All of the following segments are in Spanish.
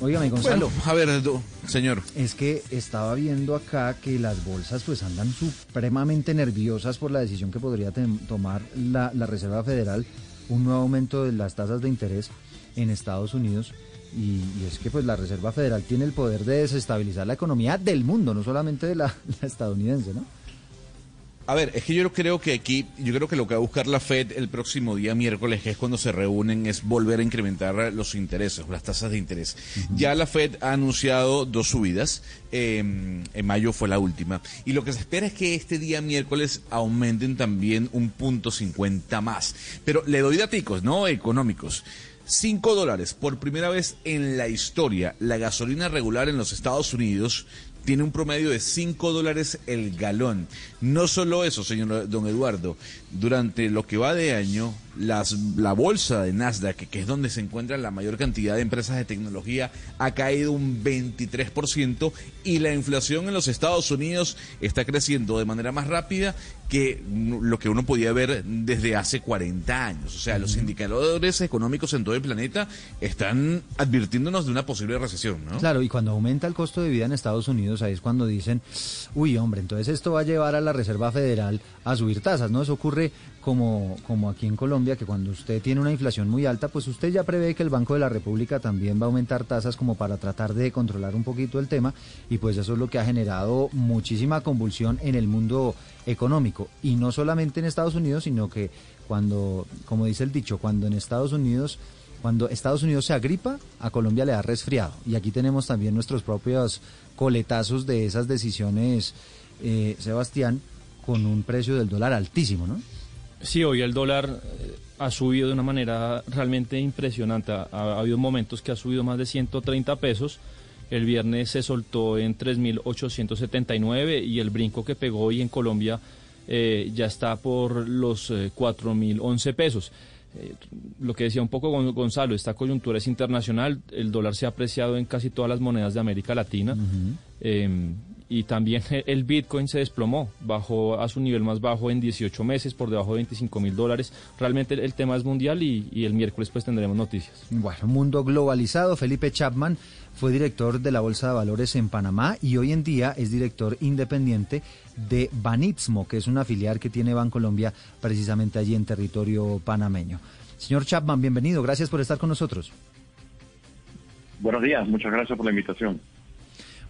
Óigame, Gonzalo. Bueno, a ver, señor. Es que estaba viendo acá que las bolsas pues andan supremamente nerviosas por la decisión que podría tomar la, Reserva Federal, un nuevo aumento de las tasas de interés en Estados Unidos. Y, es que pues la Reserva Federal tiene el poder de desestabilizar la economía del mundo, no solamente de la estadounidense, ¿no? A ver, es que yo creo que aquí, yo creo que lo que va a buscar la Fed el próximo día miércoles, que es cuando se reúnen, es volver a incrementar los intereses, las tasas de interés. Ya la Fed ha anunciado dos subidas, em, en mayo fue la última, y lo que se espera es que este día miércoles aumenten también un punto cincuenta más. Pero le doy datos, ¿no? Económicos. 5 dólares por primera vez en la historia. La gasolina regular en los Estados Unidos tiene un promedio de 5 dólares el galón. No solo eso, señor don Eduardo, durante lo que va de año, las, la bolsa de Nasdaq, que es donde se encuentra la mayor cantidad de empresas de tecnología, ha caído un 23% y la inflación en los Estados Unidos está creciendo de manera más rápida que lo que uno podía ver desde hace 40 años. O sea, los indicadores económicos en todo el planeta están advirtiéndonos de una posible recesión, ¿no? Claro, y cuando aumenta el costo de vida en Estados Unidos, ahí es cuando dicen, uy, hombre, entonces esto va a llevar a la Reserva Federal a subir tasas, ¿no? Eso ocurre como, como aquí en Colombia, que cuando usted tiene una inflación muy alta, pues usted ya prevé que el Banco de la República también va a aumentar tasas como para tratar de controlar un poquito el tema, y pues eso es lo que ha generado muchísima convulsión en el mundo económico, y no solamente en Estados Unidos, sino que cuando, como dice el dicho, cuando en Estados Unidos cuando Estados Unidos se agripa, a Colombia le da resfriado. Y aquí tenemos también nuestros propios coletazos de esas decisiones, eh, Sebastián, con un precio del dólar altísimo, ¿no? Sí, hoy el dólar eh, ha subido de una manera realmente impresionante. Ha, habido momentos que ha subido más de 130 pesos. El viernes se soltó en 3.879 y el brinco que pegó hoy en Colombia eh, ya está por los 4.011 eh, lo que decía un poco Gonzalo, esta coyuntura es internacional, el dólar se ha apreciado en casi todas las monedas de América Latina y también el Bitcoin se desplomó, bajó a su nivel más bajo en 18 meses, por debajo de 25 mil dólares. Realmente el, tema es mundial y, el miércoles pues tendremos noticias. Bueno, mundo globalizado. Felipe Chapman fue director de la Bolsa de Valores en Panamá y hoy en día es director independiente de Banitsmo, que es una filial que tiene Bancolombia precisamente allí en territorio panameño. Señor Chapman, bienvenido. Gracias por estar con nosotros. Buenos días, muchas gracias por la invitación.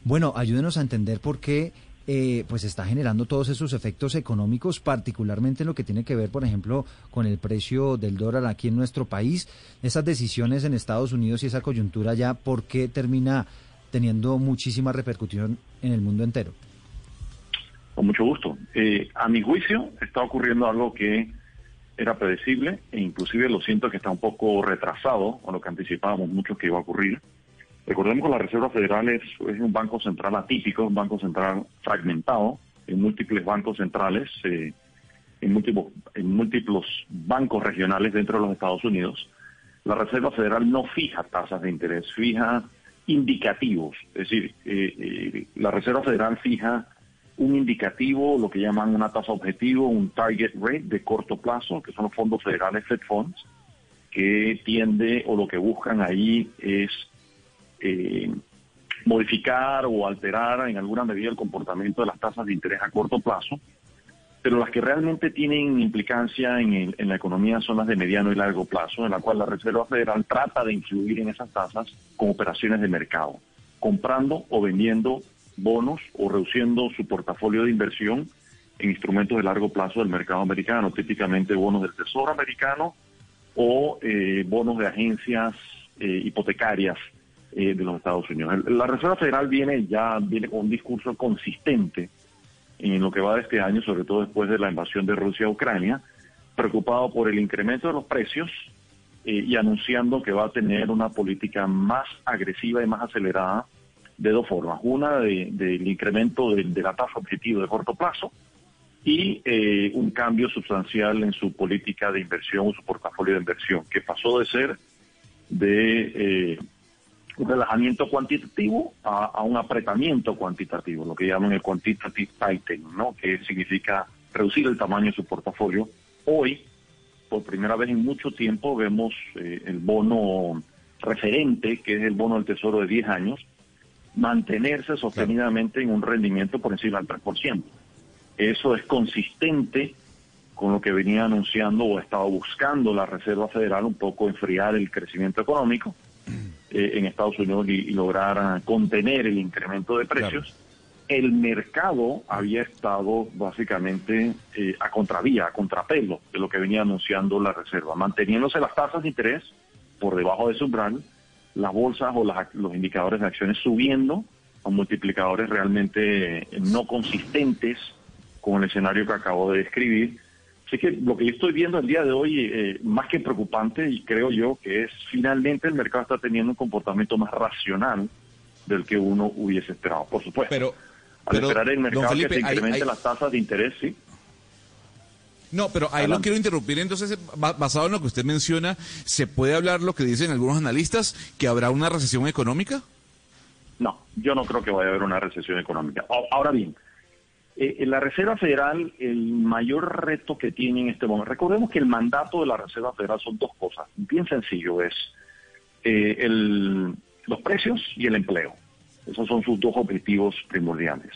Bueno, ayúdenos a entender por qué eh, pues está generando todos esos efectos económicos, particularmente en lo que tiene que ver, por ejemplo, con el precio del dólar aquí en nuestro país, esas decisiones en Estados Unidos y esa coyuntura ya, ¿por qué termina teniendo muchísima repercusión en el mundo entero? Con mucho gusto. Eh, a mi juicio está ocurriendo algo que era predecible e inclusive lo siento que está un poco retrasado con lo que anticipábamos mucho que iba a ocurrir Recordemos que la Reserva Federal es, un banco central atípico, un banco central fragmentado en múltiples bancos centrales, eh, en, múltiples, en múltiples bancos regionales dentro de los Estados Unidos. La Reserva Federal no fija tasas de interés, fija indicativos. Es decir, eh, eh, la Reserva Federal fija un indicativo, lo que llaman una tasa objetivo, un target rate de corto plazo, que son los fondos federales Fed Funds, que tiende o lo que buscan ahí es eh, modificar o alterar en alguna medida el comportamiento de las tasas de interés a corto plazo, pero las que realmente tienen implicancia en, la economía son las de mediano y largo plazo, en la cual la Reserva Federal trata de influir en esas tasas con operaciones de mercado, comprando o vendiendo bonos o reduciendo su portafolio de inversión en instrumentos de largo plazo del mercado americano, típicamente bonos del Tesoro americano o eh, bonos de agencias eh, hipotecarias eh, de los Estados Unidos. La Reserva Federal viene ya viene con un discurso consistente en lo que va de este año, sobre todo después de la invasión de Rusia a Ucrania, preocupado por el incremento de los precios eh, y anunciando que va a tener una política más agresiva y más acelerada de dos formas. Una, del incremento de, la tasa objetivo de corto plazo y eh, un cambio sustancial en su política de inversión, su portafolio de inversión, que pasó de ser de un relajamiento cuantitativo a, un apretamiento cuantitativo, lo que llaman el quantitative tightening, ¿no? que significa reducir el tamaño de su portafolio. Hoy, por primera vez en mucho tiempo, vemos eh, el bono referente, que es el bono del Tesoro de 10 años, mantenerse sostenidamente en un rendimiento por encima del 3%. Eso es consistente con lo que venía anunciando o estaba buscando la Reserva Federal, un poco enfriar el crecimiento económico eh, en Estados Unidos y, lograr contener el incremento de precios. El mercado había estado básicamente eh, a contravía, a contrapelo de lo que venía anunciando la Reserva, manteniéndose las tasas de interés por debajo de su umbral, las bolsas o los indicadores de acciones subiendo a multiplicadores realmente eh, no consistentes con el escenario que acabo de describir. Así que lo que yo estoy viendo el día de hoy, eh, más que preocupante, y creo yo que es finalmente el mercado está teniendo un comportamiento más racional del que uno hubiese esperado, por supuesto. Pero, Al esperar el mercado que se incremente las tasas de interés, sí. No, pero ahí lo quiero interrumpir. Entonces, basado en lo que usted menciona, ¿se puede hablar lo que dicen algunos analistas, que habrá una recesión económica? No, yo no creo que vaya a haber una recesión económica. Ahora bien, eh, en la Reserva Federal, el mayor reto que tiene en este momento, recordemos que el mandato de la Reserva Federal son dos cosas, bien sencillo, es eh, el, los precios y el empleo. Esos son sus dos objetivos primordiales.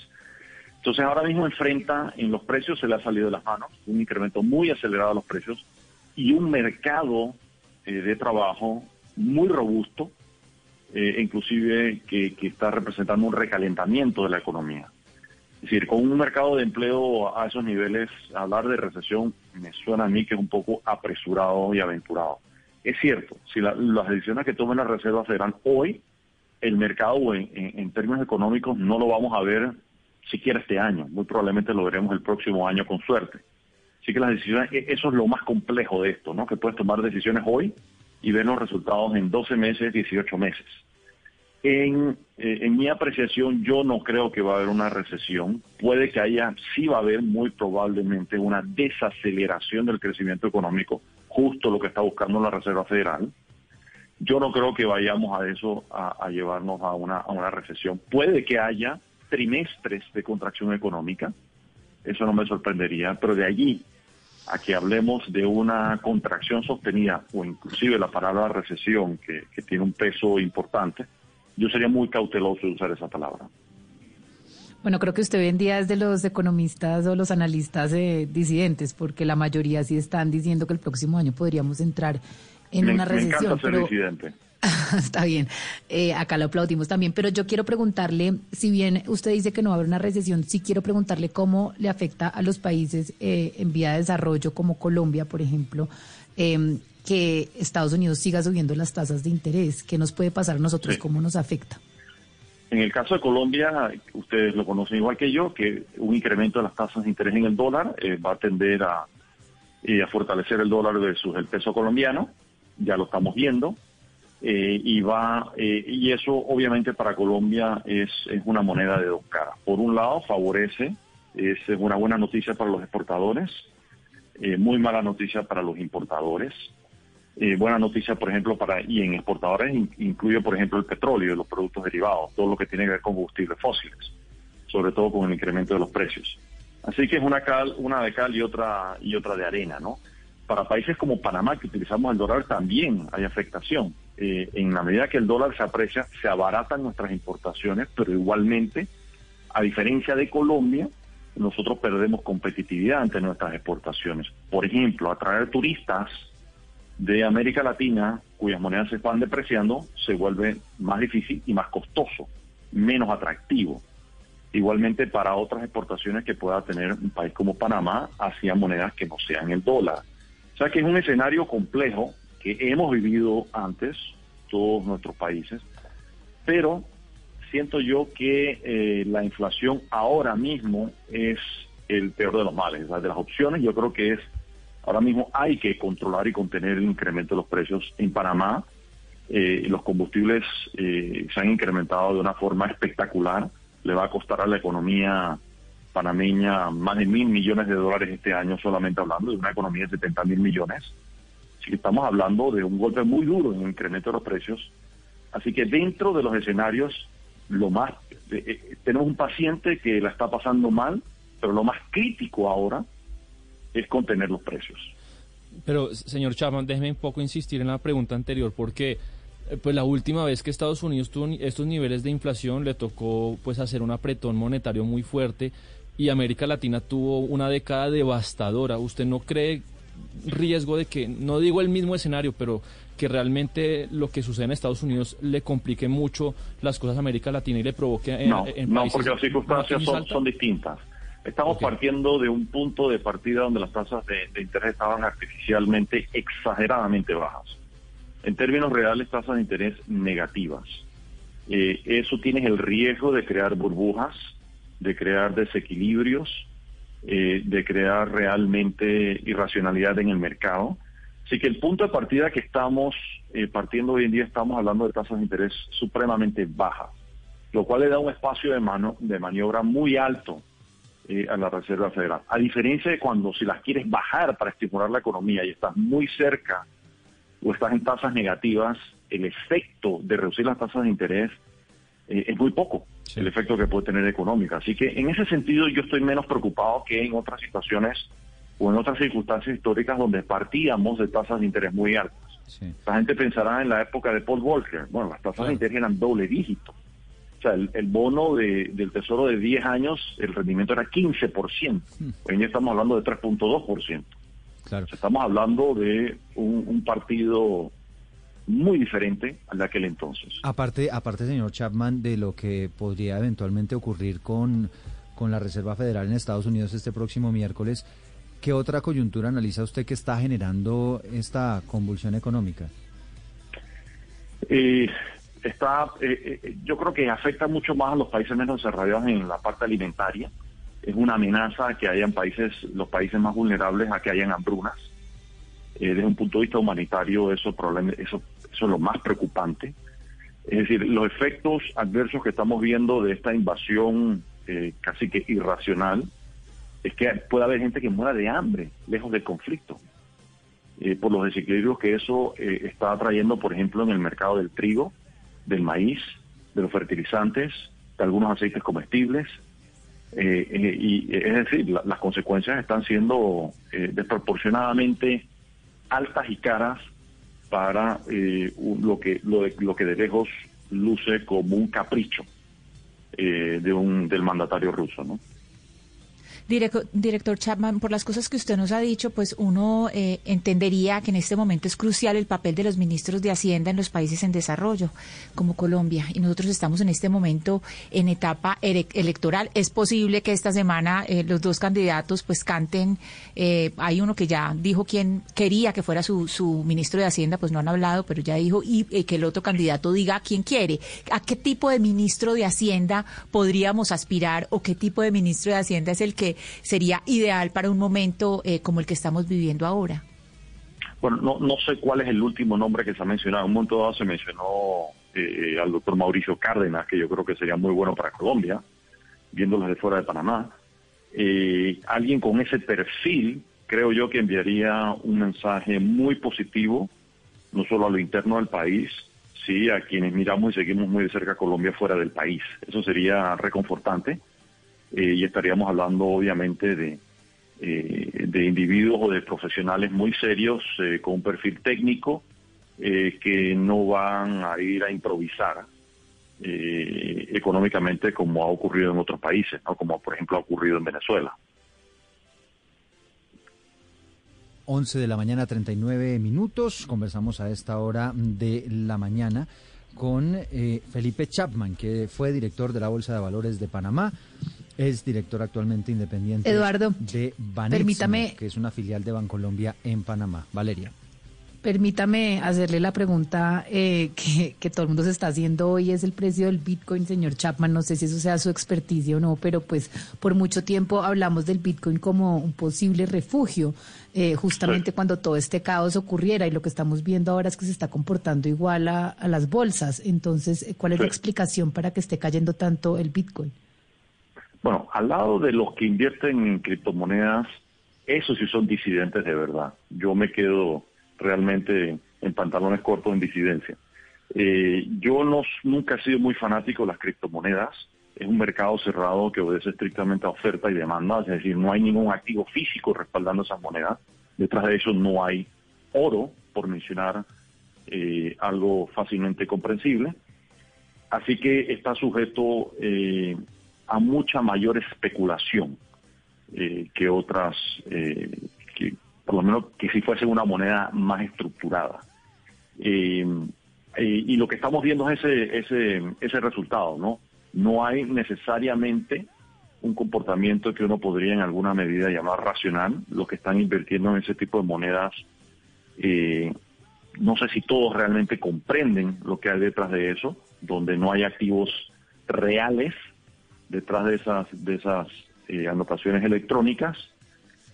Entonces ahora mismo enfrenta en los precios, se le ha salido de las manos, un incremento muy acelerado de los precios y un mercado eh, de trabajo muy robusto, eh, inclusive que, está representando un recalentamiento de la economía. Es decir, con un mercado de empleo a esos niveles, hablar de recesión me suena a mí que es un poco apresurado y aventurado. Es cierto, si las decisiones que tome la Reserva Federal hoy, el mercado en términos económicos no lo vamos a ver siquiera este año, muy probablemente lo veremos el próximo año con suerte. Así que las decisiones, e-, eso es lo más complejo de esto, ¿no? Que puedes tomar decisiones hoy y ver los resultados en 12 meses, 18 meses. En, eh, en mi apreciación, yo no creo que va a haber una recesión. Puede que haya, sí va a haber muy probablemente una desaceleración del crecimiento económico, justo lo que está buscando la Reserva Federal. Yo no creo que vayamos a eso, a, llevarnos a una recesión. Puede que haya trimestres de contracción económica, eso no me sorprendería, pero de allí a que hablemos de una contracción sostenida o inclusive la palabra recesión que, tiene un peso importante, yo sería muy cauteloso de usar esa palabra. Bueno, creo que usted hoy en día es de los economistas o los analistas eh, disidentes, porque la mayoría sí están diciendo que el próximo año podríamos entrar en una recesión. Me encanta ser disidente. Está bien, eh, acá lo aplaudimos también, pero yo quiero preguntarle, si bien usted dice que no va a haber una recesión, sí quiero preguntarle cómo le afecta a los países eh, en vía de desarrollo, como Colombia, por ejemplo, em, que Estados Unidos siga subiendo las tasas de interés. ¿Qué nos puede pasar a nosotros? ¿Cómo nos afecta? En el caso de Colombia, ustedes lo conocen igual que yo, que un incremento de las tasas de interés en el dólar eh, va a tender a, a fortalecer el dólar versus el peso colombiano, ya lo estamos viendo eh, y va eh, y eso obviamente para Colombia es, es una moneda de dos caras. Por un lado favorece, es una buena noticia para los exportadores, eh, muy mala noticia para los importadores. Buena noticia, por ejemplo, para y en exportadores incluye, por ejemplo, el petróleo y los productos derivados, todo lo que tiene que ver con combustibles fósiles, sobre todo con el incremento de los precios. Así que es una cal, una de cal y otra y otra de arena, ¿no? Para países como Panamá que utilizamos el dólar también hay afectación. Eh, en la medida que el dólar se aprecia, se abaratan nuestras importaciones, pero igualmente, a diferencia de Colombia, nosotros perdemos competitividad ante nuestras exportaciones. Por ejemplo, atraer turistas de América Latina cuyas monedas se van depreciando se vuelve más difícil y más costoso, menos atractivo. Igualmente para otras exportaciones que pueda tener un país como Panamá hacia monedas que no sean el dólar. O sea que es un escenario complejo que hemos vivido antes, todos nuestros países, pero siento yo que eh, la inflación ahora mismo es el peor de los males. de las opciones yo creo que es, ahora mismo hay que controlar y contener el incremento de los precios en Panamá. Eh, los combustibles eh, se han incrementado de una forma espectacular. Le va a costar a la economía panameña más de mil millones de dólares este año, solamente hablando de una economía de 70 mil millones. Así que estamos hablando de un golpe muy duro en el incremento de los precios. Así que dentro de los escenarios, lo más eh, eh, tenemos un paciente que la está pasando mal, pero lo más crítico ahora es contener los precios. Pero, señor Chapman, déjeme un poco insistir en la pregunta anterior, porque Eh, pues la última vez que Estados Unidos tuvo estos niveles de inflación le tocó pues hacer un apretón monetario muy fuerte y América Latina tuvo una década devastadora. ¿Usted no cree riesgo de que, no digo el mismo escenario, pero que realmente lo que sucede en Estados Unidos le complique mucho las cosas a América Latina y le provoque en, no, no, porque las circunstancias son, distintas. Estamos partiendo de un punto de partida donde las tasas de interés estaban artificialmente exageradamente bajas en términos reales tasas de interés negativas. Eh, eso tiene el riesgo de crear burbujas, de crear desequilibrios, eh, de crear realmente irracionalidad en el mercado. Así que el punto de partida que estamos eh, partiendo hoy en día estamos hablando de tasas de interés supremamente bajas, lo cual le da un espacio de, mano, de maniobra muy alto a la Reserva Federal. A diferencia de cuando si las quieres bajar para estimular la economía y estás muy cerca o estás en tasas negativas, el efecto de reducir las tasas de interés eh, es muy poco, el efecto que puede tener económica. Así que en ese sentido yo estoy menos preocupado que en otras situaciones o en otras circunstancias históricas donde partíamos de tasas de interés muy altas. La gente pensará en la época de Paul Volcker, bueno, las tasas de interés eran doble dígito. O sea, el, bono del tesoro de 10 años, el rendimiento era 15%. Hmm. Hoy en estamos hablando de 3.2%. Estamos hablando de un, partido muy diferente al de aquel entonces. Aparte, aparte, señor Chapman, de lo que podría eventualmente ocurrir con, con la Reserva Federal en Estados Unidos este próximo miércoles, ¿qué otra coyuntura analiza usted que está generando esta convulsión económica? Eh, está, eh, eh, yo creo que afecta mucho más a los países menos desarrollados en la parte alimentaria es una amenaza a que hayan países, los países más vulnerables a que hayan hambrunas. Eh, desde un punto de vista humanitario, eso, eso, eso es lo más preocupante. Es decir, los efectos adversos que estamos viendo de esta invasión eh, casi que irracional es que puede haber gente que muera de hambre, lejos del conflicto, por los desequilibrios que eso está trayendo, por ejemplo, en el mercado del trigo, del maíz, de los fertilizantes, de algunos aceites comestibles, eh, eh, y es decir, las consecuencias están siendo eh, desproporcionadamente altas y caras para lo que lo, de, lo que de lejos luce como un capricho de un del mandatario ruso, ¿no? Director, Chapman, por las cosas que usted nos ha dicho, pues uno eh, entendería que en este momento es crucial el papel de los ministros de Hacienda en los países en desarrollo, como Colombia. Y nosotros estamos en este momento en etapa electoral. Es posible que esta semana eh, los dos candidatos pues canten. Eh, hay uno que ya dijo quién quería que fuera su, su ministro de Hacienda, pues no han hablado, pero ya dijo, y que el otro candidato diga quién quiere. ¿A qué tipo de ministro de Hacienda podríamos aspirar o qué tipo de ministro de Hacienda es el que sería ideal para un momento eh, como el que estamos viviendo ahora? Bueno, no, no sé cuál es el último nombre que se ha mencionado. En un momento dado se mencionó eh, al doctor Mauricio Cárdenas, que yo creo que sería muy bueno para Colombia, viéndolo de fuera de Panamá. Eh, alguien con ese perfil, creo yo que enviaría un mensaje muy positivo, no solo a lo interno del país, sí a quienes miramos y seguimos muy de cerca Colombia fuera del país. Eso sería reconfortante. Eh, y estaríamos hablando obviamente de, eh, de individuos o de profesionales muy serios eh, con un perfil técnico que no van a ir a improvisar económicamente como ha ocurrido en otros países, ¿no? como por ejemplo ha ocurrido en Venezuela. 11 de la mañana, 39 minutos. Conversamos a esta hora de la mañana con Felipe Chapman, que fue director de la Bolsa de Valores de Panamá. Es director actualmente independiente Eduardo, de Baneximo, que es una filial de Bancolombia en Panamá. Valeria. Permítame hacerle la pregunta eh, que, todo el mundo se está haciendo hoy, es el precio del Bitcoin, señor Chapman. No sé si eso sea su experticia o no, pero pues por mucho tiempo hablamos del Bitcoin como un posible refugio, eh, justamente cuando todo este caos ocurriera y lo que estamos viendo ahora es que se está comportando igual a, las bolsas. Entonces, ¿cuál es la explicación para que esté cayendo tanto el Bitcoin? Bueno, al lado de los que invierten en criptomonedas, esos sí son disidentes de verdad. Yo me quedo realmente en pantalones cortos en disidencia. Eh, yo no, nunca he sido muy fanático de las criptomonedas. Es un mercado cerrado que obedece estrictamente a oferta y demanda, es decir, no hay ningún activo físico respaldando esas monedas. Detrás de eso no hay oro, por mencionar eh, algo fácilmente comprensible. Así que está sujeto eh, a mucha mayor especulación que otras, por lo menos que si fuese una moneda más estructurada. y lo que estamos viendo es ese, ese, ese resultado, ¿no? No hay necesariamente un comportamiento que uno podría en alguna medida llamar racional, los que están invirtiendo en ese tipo de monedas eh, no sé si todos realmente comprenden lo que hay detrás de eso, donde no hay activos reales detrás de esas, de esas eh, anotaciones electrónicas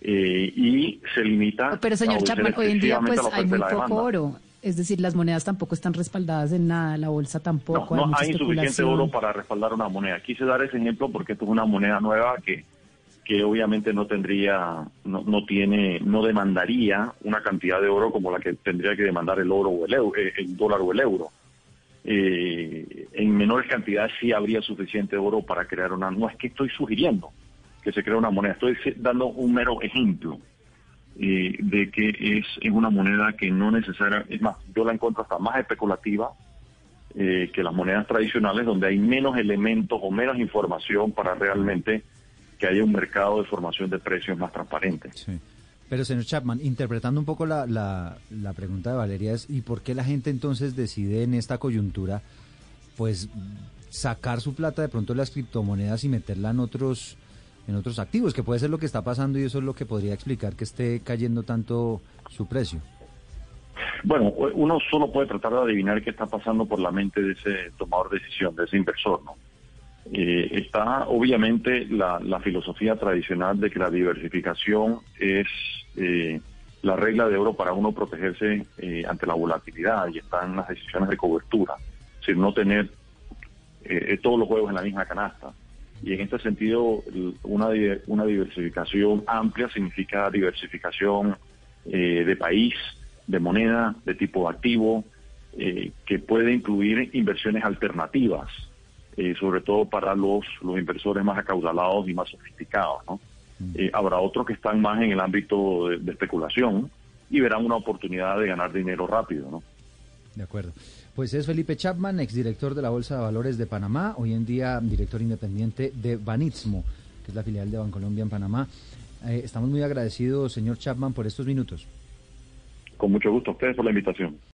eh, y se limita. Pero señor Chapman, hoy en día pues hay muy poco oro. Es decir, las monedas tampoco están respaldadas en nada, la bolsa tampoco. No, hay, hay insuficiente oro para respaldar una moneda. Quise dar ese ejemplo porque esto es una moneda nueva que que obviamente no tendría, no, no, tiene, no demandaría una cantidad de oro como la que tendría que demandar el oro o el, euro, eh, el dólar o el euro. Eh, en menores cantidades sí habría suficiente oro para crear una. No es que estoy sugiriendo que se cree una moneda, estoy dando un mero ejemplo eh, de que es, es una moneda que no necesariamente, es más, yo la encuentro hasta más especulativa que las monedas tradicionales, donde hay menos elementos o menos información para realmente que haya un mercado de formación de precios más transparente. Sí. Pero, señor Chapman, interpretando un poco la, la, la, pregunta de Valeria, es ¿y por qué la gente entonces decide en esta coyuntura, pues, sacar su plata de pronto de las criptomonedas y meterla en otros, en otros activos? Que puede ser lo que está pasando y eso es lo que podría explicar que esté cayendo tanto su precio. Bueno, uno solo puede tratar de adivinar qué está pasando por la mente de ese tomador de decisión, de ese inversor, ¿no? Eh, está obviamente la, filosofía tradicional de que la diversificación es eh, la regla de oro para uno protegerse eh, ante la volatilidad y están las decisiones de cobertura, decir, no tener todos los juegos en la misma canasta. Y en este sentido, una, una diversificación amplia significa diversificación de país, de moneda, de tipo activo, que puede incluir inversiones alternativas eh, sobre todo para los, los inversores más acaudalados y más sofisticados. ¿no? Mm. Eh, habrá otros que están más en el ámbito de, especulación y verán una oportunidad de ganar dinero rápido. ¿no? De acuerdo. Pues es Felipe Chapman, exdirector de la Bolsa de Valores de Panamá, hoy en día director independiente de Banitsmo, que es la filial de Bancolombia en Panamá. Eh, estamos muy agradecidos, señor Chapman, por estos minutos. Con mucho gusto a ustedes por la invitación.